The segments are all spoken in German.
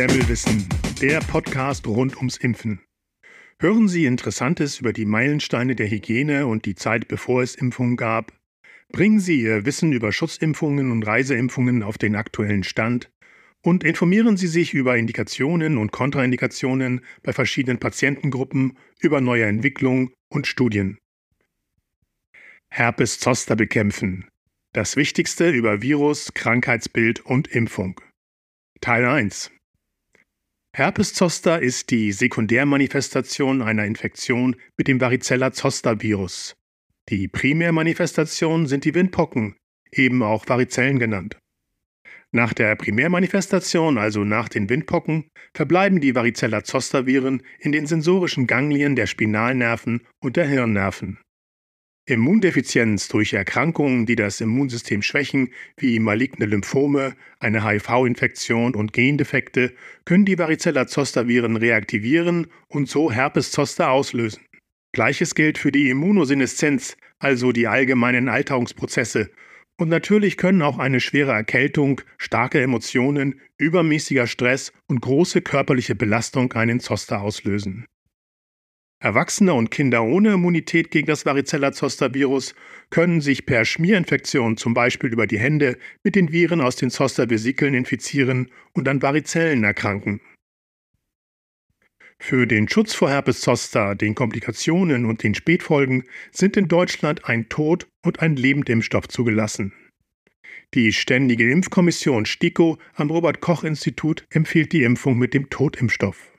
Semmelwissen, der Podcast rund ums Impfen. Hören Sie Interessantes über die Meilensteine der Hygiene und die Zeit, bevor es Impfungen gab. Bringen Sie Ihr Wissen über Schutzimpfungen und Reiseimpfungen auf den aktuellen Stand und informieren Sie sich über Indikationen und Kontraindikationen bei verschiedenen Patientengruppen, über neue Entwicklungen und Studien. Herpes Zoster bekämpfen. Das Wichtigste über Virus, Krankheitsbild und Impfung. Teil 1. Herpes Zoster ist die Sekundärmanifestation einer Infektion mit dem Varicella-Zoster-Virus. Die Primärmanifestation sind die Windpocken, eben auch Varizellen genannt. Nach der Primärmanifestation, also nach den Windpocken, verbleiben die Varicella-Zoster-Viren in den sensorischen Ganglien der Spinalnerven und der Hirnnerven. Immundefizienz durch Erkrankungen, die das Immunsystem schwächen, wie maligne Lymphome, eine HIV-Infektion und Gendefekte, können die Varicella-Zoster-Viren reaktivieren und so Herpes-Zoster auslösen. Gleiches gilt für die Immunoseneszenz, also die allgemeinen Alterungsprozesse. Und natürlich können auch eine schwere Erkältung, starke Emotionen, übermäßiger Stress und große körperliche Belastung einen Zoster auslösen. Erwachsene und Kinder ohne Immunität gegen das Varicella-Zoster-Virus können sich per Schmierinfektion zum Beispiel über die Hände mit den Viren aus den Zoster-Vesikeln infizieren und an Varizellen erkranken. Für den Schutz vor Herpes Zoster, den Komplikationen und den Spätfolgen sind in Deutschland ein Tod- und ein Lebendimpfstoff zugelassen. Die Ständige Impfkommission STIKO am Robert Koch Institut empfiehlt die Impfung mit dem Totimpfstoff.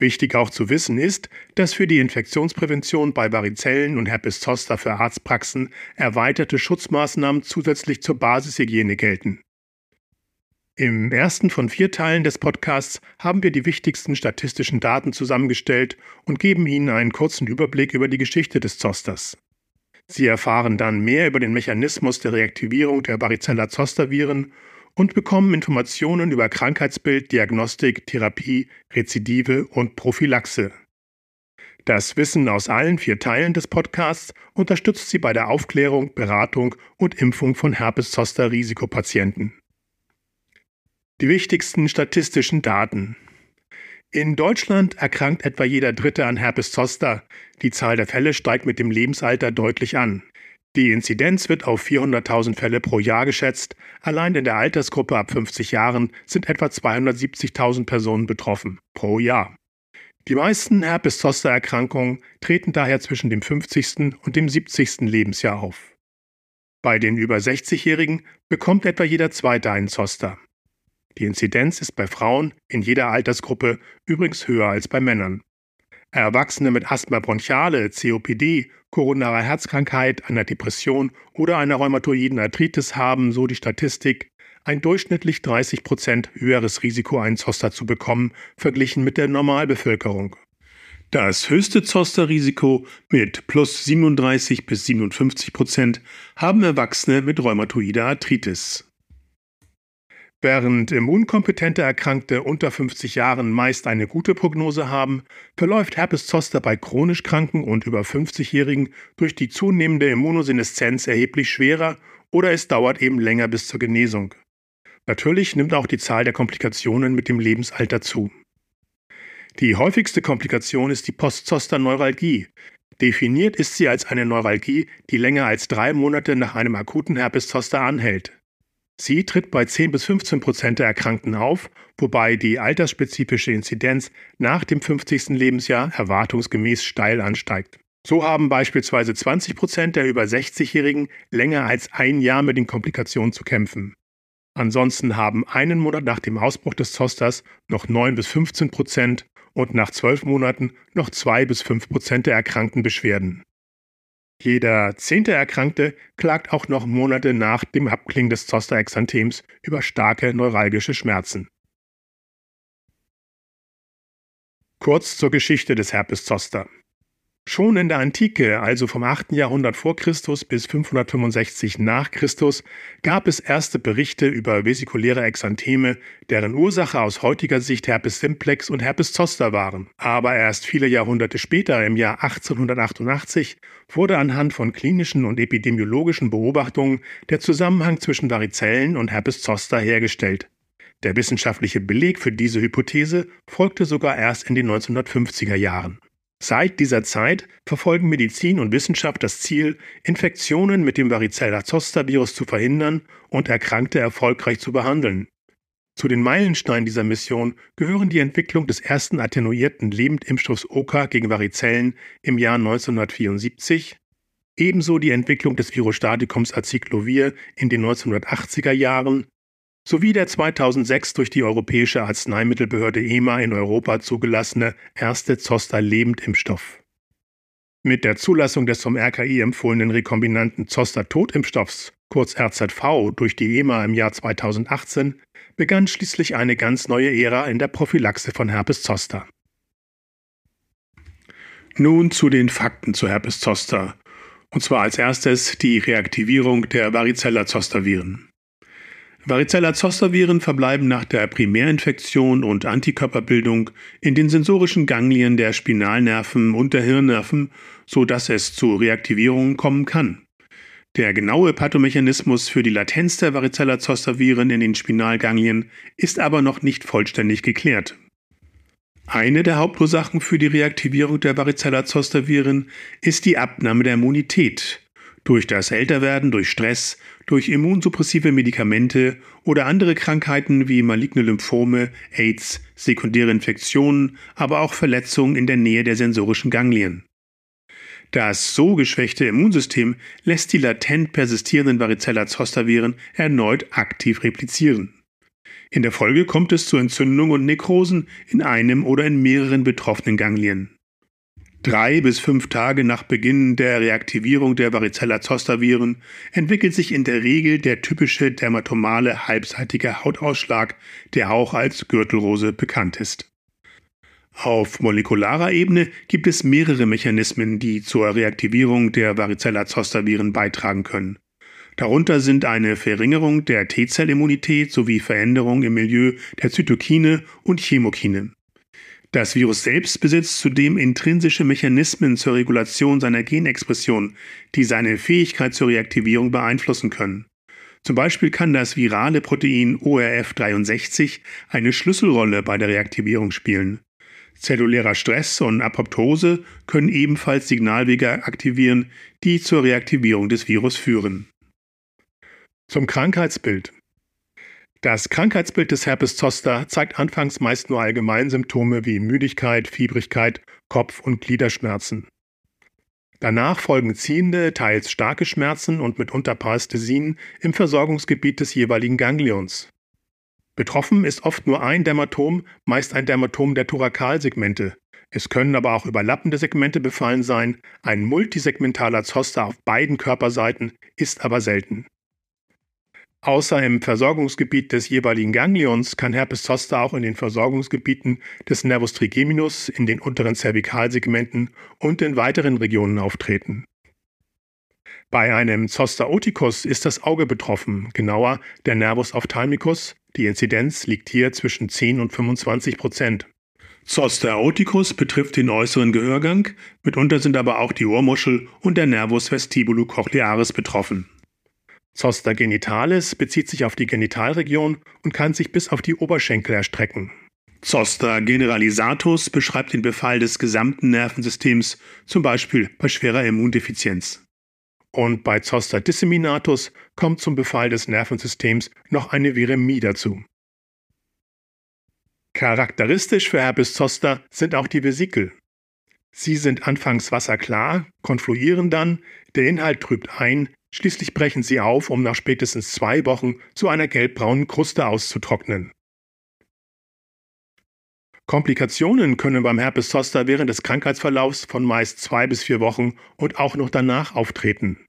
Wichtig auch zu wissen ist, dass für die Infektionsprävention bei Varizellen und Herpes zoster für Arztpraxen erweiterte Schutzmaßnahmen zusätzlich zur Basishygiene gelten. Im ersten von vier Teilen des Podcasts haben wir die wichtigsten statistischen Daten zusammengestellt und geben Ihnen einen kurzen Überblick über die Geschichte des Zosters. Sie erfahren dann mehr über den Mechanismus der Reaktivierung der Varicella-Zoster-Viren und bekommen Informationen über Krankheitsbild, Diagnostik, Therapie, Rezidive und Prophylaxe. Das Wissen aus allen vier Teilen des Podcasts unterstützt Sie bei der Aufklärung, Beratung und Impfung von Herpes-Zoster-Risikopatienten. Die wichtigsten statistischen Daten. In Deutschland erkrankt etwa jeder Dritte an Herpes Zoster. Die Zahl der Fälle steigt mit dem Lebensalter deutlich an. Die Inzidenz wird auf 400.000 Fälle pro Jahr geschätzt. Allein in der Altersgruppe ab 50 Jahren sind etwa 270.000 Personen betroffen pro Jahr. Die meisten Herpes-Zoster-Erkrankungen treten daher zwischen dem 50. und dem 70. Lebensjahr auf. Bei den über 60-Jährigen bekommt etwa jeder Zweite einen Zoster. Die Inzidenz ist bei Frauen in jeder Altersgruppe übrigens höher als bei Männern. Erwachsene mit Asthma bronchiale, COPD, koronarer Herzkrankheit, einer Depression oder einer rheumatoiden Arthritis haben, so die Statistik, ein durchschnittlich 30 Prozent höheres Risiko, einen Zoster zu bekommen, verglichen mit der Normalbevölkerung. Das höchste Zosterrisiko mit plus 37 bis 57 Prozent haben Erwachsene mit rheumatoider Arthritis. Während immunkompetente Erkrankte unter 50 Jahren meist eine gute Prognose haben, verläuft Herpes Zoster bei chronisch Kranken und über 50-Jährigen durch die zunehmende Immunoseneszenz erheblich schwerer oder es dauert eben länger bis zur Genesung. Natürlich nimmt auch die Zahl der Komplikationen mit dem Lebensalter zu. Die häufigste Komplikation ist die Postzoster-Neuralgie. Definiert ist sie als eine Neuralgie, die länger als drei Monate nach einem akuten Herpes-Zoster anhält. Sie tritt bei 10 bis 15 Prozent der Erkrankten auf, wobei die altersspezifische Inzidenz nach dem 50. Lebensjahr erwartungsgemäß steil ansteigt. So haben beispielsweise 20 Prozent der über 60-Jährigen länger als ein Jahr mit den Komplikationen zu kämpfen. Ansonsten haben einen Monat nach dem Ausbruch des Zosters noch 9 bis 15 Prozent und nach 12 Monaten noch 2 bis 5 Prozent der Erkrankten Beschwerden. Jeder zehnte Erkrankte klagt auch noch Monate nach dem Abklingen des Zoster-Exanthems über starke neuralgische Schmerzen. Kurz zur Geschichte des Herpes Zoster. Schon in der Antike, also vom 8. Jahrhundert vor Christus bis 565 nach Christus, gab es erste Berichte über vesikuläre Exantheme, deren Ursache aus heutiger Sicht Herpes simplex und Herpes zoster waren. Aber erst viele Jahrhunderte später, im Jahr 1888, wurde anhand von klinischen und epidemiologischen Beobachtungen der Zusammenhang zwischen Varizellen und Herpes zoster hergestellt. Der wissenschaftliche Beleg für diese Hypothese folgte sogar erst in den 1950er Jahren. Seit dieser Zeit verfolgen Medizin und Wissenschaft das Ziel, Infektionen mit dem Varicella-Zoster-Virus zu verhindern und Erkrankte erfolgreich zu behandeln. Zu den Meilensteinen dieser Mission gehören die Entwicklung des ersten attenuierten Lebendimpfstoffs Oka gegen Varizellen im Jahr 1974, ebenso die Entwicklung des Virostatikums Acyclovir in den 1980er Jahren sowie der 2006 durch die Europäische Arzneimittelbehörde EMA in Europa zugelassene erste Zoster-Lebendimpfstoff. Mit der Zulassung des zum RKI empfohlenen rekombinanten Zoster-Totimpfstoffs, kurz RZV, durch die EMA im Jahr 2018 begann schließlich eine ganz neue Ära in der Prophylaxe von Herpes Zoster. Nun zu den Fakten zu Herpes Zoster. Und zwar als erstes die Reaktivierung der Varicella-Zoster-Viren. Varicella-Zoster-Viren verbleiben nach der Primärinfektion und Antikörperbildung in den sensorischen Ganglien der Spinalnerven und der Hirnnerven, sodass es zu Reaktivierungen kommen kann. Der genaue Pathomechanismus für die Latenz der Varicella-Zoster-Viren in den Spinalganglien ist aber noch nicht vollständig geklärt. Eine der Hauptursachen für die Reaktivierung der Varicella-Zoster-Viren ist die Abnahme der Immunität, durch das Älterwerden, durch Stress, durch immunsuppressive Medikamente oder andere Krankheiten wie maligne Lymphome, AIDS, sekundäre Infektionen, aber auch Verletzungen in der Nähe der sensorischen Ganglien. Das so geschwächte Immunsystem lässt die latent persistierenden Varicella-Zoster-Viren erneut aktiv replizieren. In der Folge kommt es zu Entzündungen und Nekrosen in einem oder in mehreren betroffenen Ganglien. Drei bis fünf Tage nach Beginn der Reaktivierung der Varicella-Zoster-Viren entwickelt sich in der Regel der typische dermatomale halbseitige Hautausschlag, der auch als Gürtelrose bekannt ist. Auf molekularer Ebene gibt es mehrere Mechanismen, die zur Reaktivierung der Varicella-Zoster-Viren beitragen können. Darunter sind eine Verringerung der T-Zellimmunität sowie Veränderungen im Milieu der Zytokine und Chemokine. Das Virus selbst besitzt zudem intrinsische Mechanismen zur Regulation seiner Genexpression, die seine Fähigkeit zur Reaktivierung beeinflussen können. Zum Beispiel kann das virale Protein ORF63 eine Schlüsselrolle bei der Reaktivierung spielen. Zellulärer Stress und Apoptose können ebenfalls Signalwege aktivieren, die zur Reaktivierung des Virus führen. Zum Krankheitsbild. Das Krankheitsbild des Herpes zoster zeigt anfangs meist nur Allgemeinsymptome wie Müdigkeit, Fiebrigkeit, Kopf- und Gliederschmerzen. Danach folgen ziehende, teils starke Schmerzen und mitunter Parästhesien im Versorgungsgebiet des jeweiligen Ganglions. Betroffen ist oft nur ein Dermatom, meist ein Dermatom der Thorakalsegmente. Es können aber auch überlappende Segmente befallen sein. Ein multisegmentaler Zoster auf beiden Körperseiten ist aber selten. Außer im Versorgungsgebiet des jeweiligen Ganglions kann Herpes zoster auch in den Versorgungsgebieten des Nervus trigeminus, in den unteren Zervikalsegmenten und in weiteren Regionen auftreten. Bei einem Zoster oticus ist das Auge betroffen, genauer der Nervus ophthalmicus. Die Inzidenz liegt hier zwischen 10 und 25 Prozent. Zoster oticus betrifft den äußeren Gehörgang, mitunter sind aber auch die Ohrmuschel und der Nervus vestibulocochlearis betroffen. Zoster genitalis bezieht sich auf die Genitalregion und kann sich bis auf die Oberschenkel erstrecken. Zoster generalisatus beschreibt den Befall des gesamten Nervensystems, zum Beispiel bei schwerer Immundefizienz. Und bei Zoster disseminatus kommt zum Befall des Nervensystems noch eine Viremie dazu. Charakteristisch für Herpes zoster sind auch die Vesikel. Sie sind anfangs wasserklar, konfluieren dann, der Inhalt trübt ein, Schließlich brechen sie auf, um nach spätestens zwei Wochen zu einer gelbbraunen Kruste auszutrocknen. Komplikationen können beim Herpes zoster während des Krankheitsverlaufs von meist zwei bis vier Wochen und auch noch danach auftreten.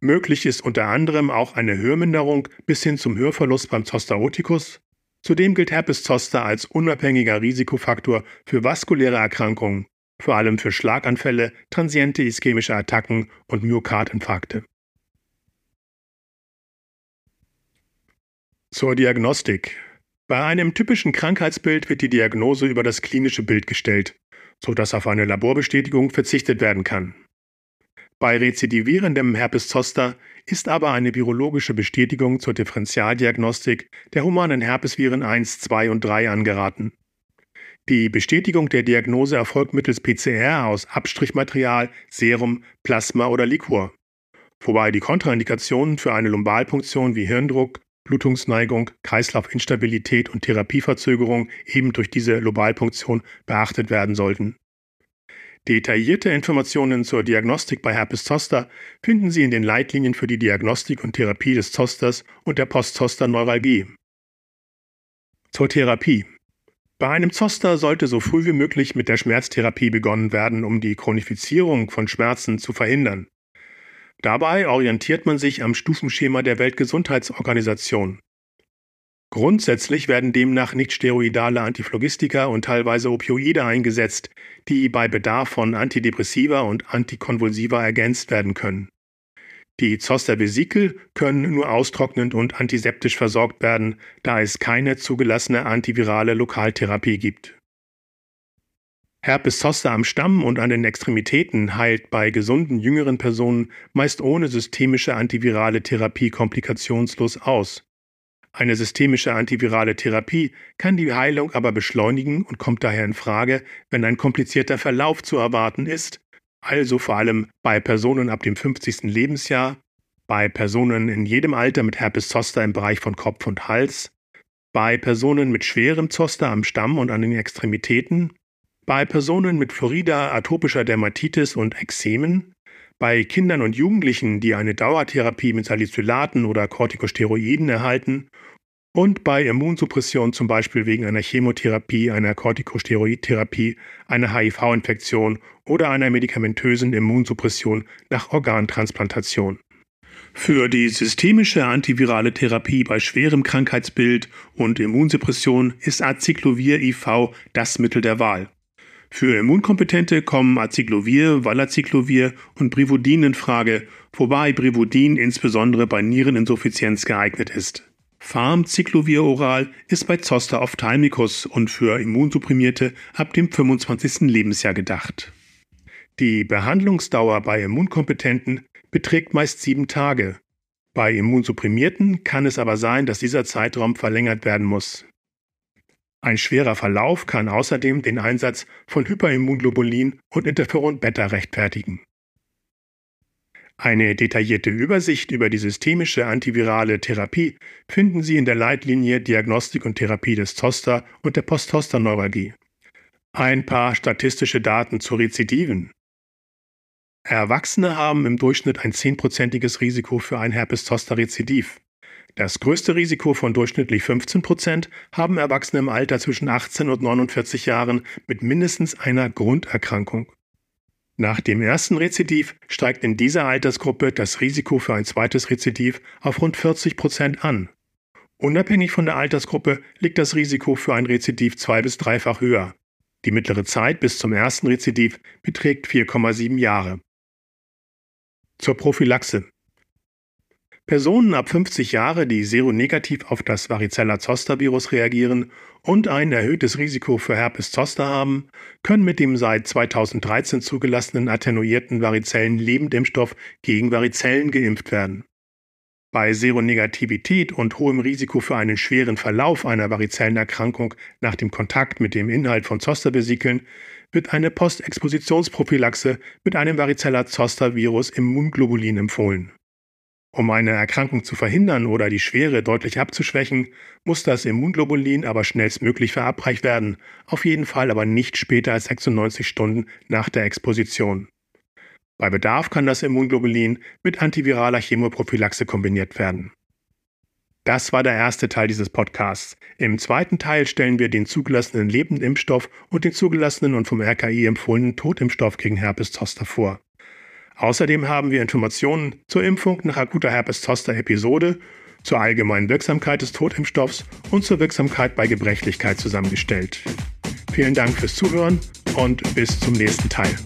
Möglich ist unter anderem auch eine Hörminderung bis hin zum Hörverlust beim Zoster oticus. Zudem gilt Herpes zoster als unabhängiger Risikofaktor für vaskuläre Erkrankungen, vor allem für Schlaganfälle, transiente ischämische Attacken und Myokardinfarkte. Zur Diagnostik. Bei einem typischen Krankheitsbild wird die Diagnose über das klinische Bild gestellt, sodass auf eine Laborbestätigung verzichtet werden kann. Bei rezidivierendem Herpes zoster ist aber eine virologische Bestätigung zur Differentialdiagnostik der humanen Herpesviren 1, 2 und 3 angeraten. Die Bestätigung der Diagnose erfolgt mittels PCR aus Abstrichmaterial, Serum, Plasma oder Liquor. Wobei die Kontraindikationen für eine Lumbalpunktion wie Hirndruck, Blutungsneigung, Kreislaufinstabilität und Therapieverzögerung eben durch diese Lobalpunktion beachtet werden sollten. Detaillierte Informationen zur Diagnostik bei Herpes zoster finden Sie in den Leitlinien für die Diagnostik und Therapie des Zosters und der Post-Zoster-Neuralgie. Zur Therapie. Bei einem Zoster sollte so früh wie möglich mit der Schmerztherapie begonnen werden, um die Chronifizierung von Schmerzen zu verhindern. Dabei orientiert man sich am Stufenschema der Weltgesundheitsorganisation. Grundsätzlich werden demnach nichtsteroidale Antiphlogistika und teilweise Opioide eingesetzt, die bei Bedarf von Antidepressiva und Antikonvulsiva ergänzt werden können. Die Zostervesikel können nur austrocknend und antiseptisch versorgt werden, da es keine zugelassene antivirale Lokaltherapie gibt. Herpes zoster am Stamm und an den Extremitäten heilt bei gesunden jüngeren Personen meist ohne systemische antivirale Therapie komplikationslos aus. Eine systemische antivirale Therapie kann die Heilung aber beschleunigen und kommt daher in Frage, wenn ein komplizierter Verlauf zu erwarten ist, also vor allem bei Personen ab dem 50. Lebensjahr, bei Personen in jedem Alter mit Herpes zoster im Bereich von Kopf und Hals, bei Personen mit schwerem Zoster am Stamm und an den Extremitäten, bei Personen mit Florida, atopischer Dermatitis und Ekzemen, bei Kindern und Jugendlichen, die eine Dauertherapie mit Salicylaten oder Corticosteroiden erhalten und bei Immunsuppression zum Beispiel wegen einer Chemotherapie, einer Corticosteroidtherapie, einer HIV-Infektion oder einer medikamentösen Immunsuppression nach Organtransplantation. Für die systemische antivirale Therapie bei schwerem Krankheitsbild und Immunsuppression ist Acyclovir IV das Mittel der Wahl. Für Immunkompetente kommen Acyclovir, Valacyclovir und Brivodin in Frage, wobei Brivodin insbesondere bei Niereninsuffizienz geeignet ist. Farmcyclovir oral ist bei Zoster ophthalmicus und für Immunsupprimierte ab dem 25. Lebensjahr gedacht. Die Behandlungsdauer bei Immunkompetenten beträgt meist sieben Tage. Bei Immunsupprimierten kann es aber sein, dass dieser Zeitraum verlängert werden muss. Ein schwerer Verlauf kann außerdem den Einsatz von Hyperimmunglobulin und Interferon Beta rechtfertigen. Eine detaillierte Übersicht über die systemische antivirale Therapie finden Sie in der Leitlinie Diagnostik und Therapie des Zoster und der Post-Zoster-Neuralgie. Ein paar statistische Daten zu Rezidiven. Erwachsene haben im Durchschnitt ein zehnprozentiges Risiko für ein Herpes-Zoster-Rezidiv. Das größte Risiko von durchschnittlich 15 Prozent haben Erwachsene im Alter zwischen 18 und 49 Jahren mit mindestens einer Grunderkrankung. Nach dem ersten Rezidiv steigt in dieser Altersgruppe das Risiko für ein zweites Rezidiv auf rund 40 Prozent an. Unabhängig von der Altersgruppe liegt das Risiko für ein Rezidiv zwei- bis dreifach höher. Die mittlere Zeit bis zum ersten Rezidiv beträgt 4,7 Jahre. Zur Prophylaxe. Personen ab 50 Jahre, die seronegativ auf das Varicella-Zoster-Virus reagieren und ein erhöhtes Risiko für Herpes Zoster haben, können mit dem seit 2013 zugelassenen attenuierten Varizellen Lebendimpfstoff gegen Varizellen geimpft werden. Bei Seronegativität und hohem Risiko für einen schweren Verlauf einer Varizellenerkrankung nach dem Kontakt mit dem Inhalt von Zostervesikeln wird eine Postexpositionsprophylaxe mit einem Varicella-Zoster-Virus Immunglobulin empfohlen. Um eine Erkrankung zu verhindern oder die Schwere deutlich abzuschwächen, muss das Immunglobulin aber schnellstmöglich verabreicht werden, auf jeden Fall aber nicht später als 96 Stunden nach der Exposition. Bei Bedarf kann das Immunglobulin mit antiviraler Chemoprophylaxe kombiniert werden. Das war der erste Teil dieses Podcasts. Im zweiten Teil stellen wir den zugelassenen Lebendimpfstoff und den zugelassenen und vom RKI empfohlenen Totimpfstoff gegen Herpes Zoster vor. Außerdem haben wir Informationen zur Impfung nach akuter Herpes-Zoster-Episode, zur allgemeinen Wirksamkeit des Totimpfstoffs und zur Wirksamkeit bei Gebrechlichkeit zusammengestellt. Vielen Dank fürs Zuhören und bis zum nächsten Teil.